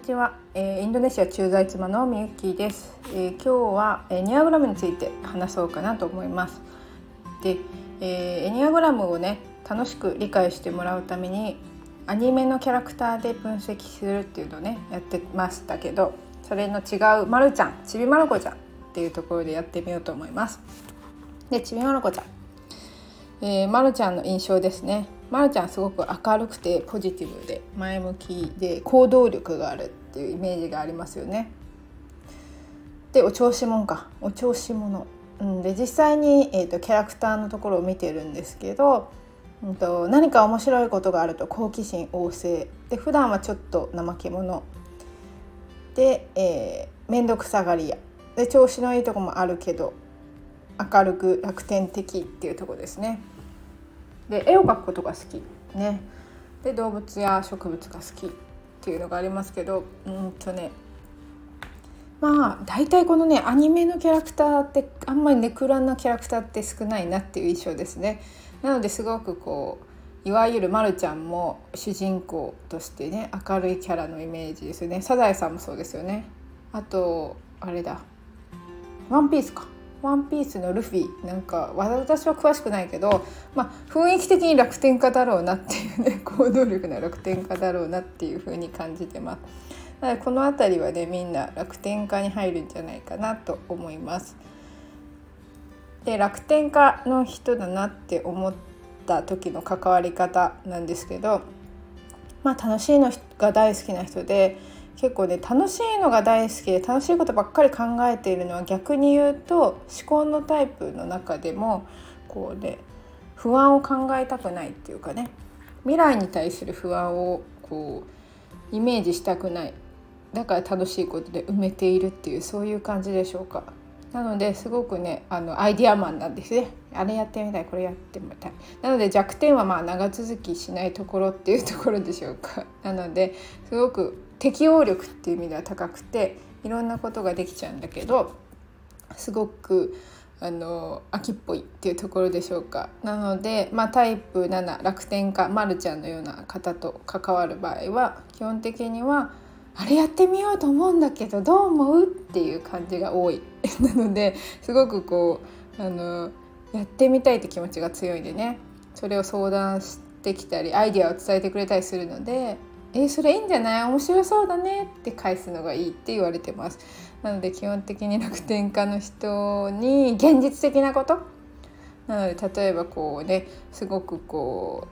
にちは、えー、インドネシア駐在妻のみゆきです、えー、今日はエニアグラムについて話そうかなと思います。で、えー、エニアグラムをね楽しく理解してもらうためにアニメのキャラクターで分析するっていうのをねやってましたけどそれの違うまるちゃんちびまる子ちゃんっていうところでやってみようと思います。でちびまる子ちゃん、えー、まるちゃんの印象ですね。まるちゃんすごく明るくてポジティブで前向きで行動力があるっていうイメージがありますよね。でお調子者か。お調子者、うん、で実際に、えーと、キャラクターのところを見てるんですけど、うんと、何か面白いことがあると好奇心旺盛。で普段はちょっと怠け者。で、えー、面倒くさがり屋。で調子のいいとこもあるけど明るく楽天的っていうとこですね。で絵を描くことが好きね。で動物や植物が好きっていうのがありますけどうんとねまあ大体このねアニメのキャラクターってあんまりネクラなキャラクターって少ないなっていう印象ですね。なのですごくこういわゆるまるちゃんも主人公としてね明るいキャラのイメージですよね。サザエさんもそうですよね。あとあれだ。ワンピースか。ワンピースのルフィなんか私は詳しくないけど、まあ、雰囲気的に楽天家だろうなっていうね 行動力の楽天家だろうなっていうふうに感じてます。なのでこの辺りはねみんな楽天家に入るんじゃないかなと思います。で楽天家の人だなって思った時の関わり方なんですけど、まあ、楽しいのが大好きな人で結構ね楽しいのが大好きで楽しいことばっかり考えているのは逆に言うと思考のタイプの中でもこうね不安を考えたくないっていうかね未来に対する不安をこうイメージしたくないだから楽しいことで埋めているっていうそういう感じでしょうか。なのですごくねあのアイディアマンなんですね。あれやってみたいこれやってみたい。なので弱点はまあ長続きしないところっていうところでしょうか。なのですごく適応力っていう意味では高くていろんなことができちゃうんだけどすごくあの秋っぽいっていうところでしょうか。なので、まあ、タイプ7楽天家まるちゃんのような方と関わる場合は基本的にはあれやってみようと思うんだけどどう思うっていう感じが多い。なのですごくこうあのやってみたいって気持ちが強いんでね。それを相談してきたりアイデアを伝えてくれたりするので「え、それいいんじゃない？面白そうだね」って返すのがいいって言われてます。なので基本的に楽天家の人に現実的なこと。なので例えばこうねすごくこ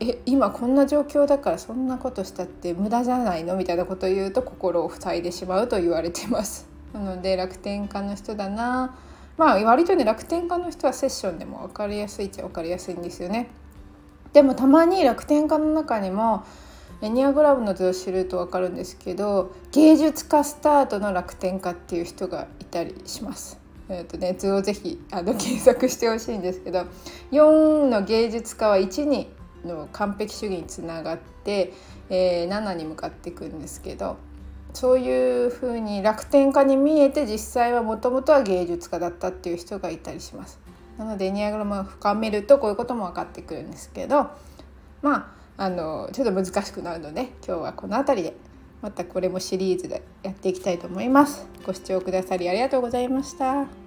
うえ今こんな状況だからそんなことしたって無駄じゃないのみたいなことを言うと心を塞いでしまうと言われてます。なので楽天家の人だな。まあ割とね楽天家の人はセッションでも分かりやすいっちゃ分かりやすいんですよね。でもたまに楽天家の中にもエニアグラムの図を知ると分かるんですけど芸術家スタートの楽天家っていう人がいたりしますえーとね、図をぜひあの検索してほしいんですけど4の芸術家は1にの完璧主義につながって、えー、7に向かっていくんですけどそういうふうに楽天家に見えて実際はもともとは芸術家だったっていう人がいたりします。なのでエニアグラムを深めるとこういうことも分かってくるんですけどまああのちょっと難しくなるので今日はこの辺りでまたこれもシリーズでやっていきたいと思います。ご視聴くださりありがとうございました。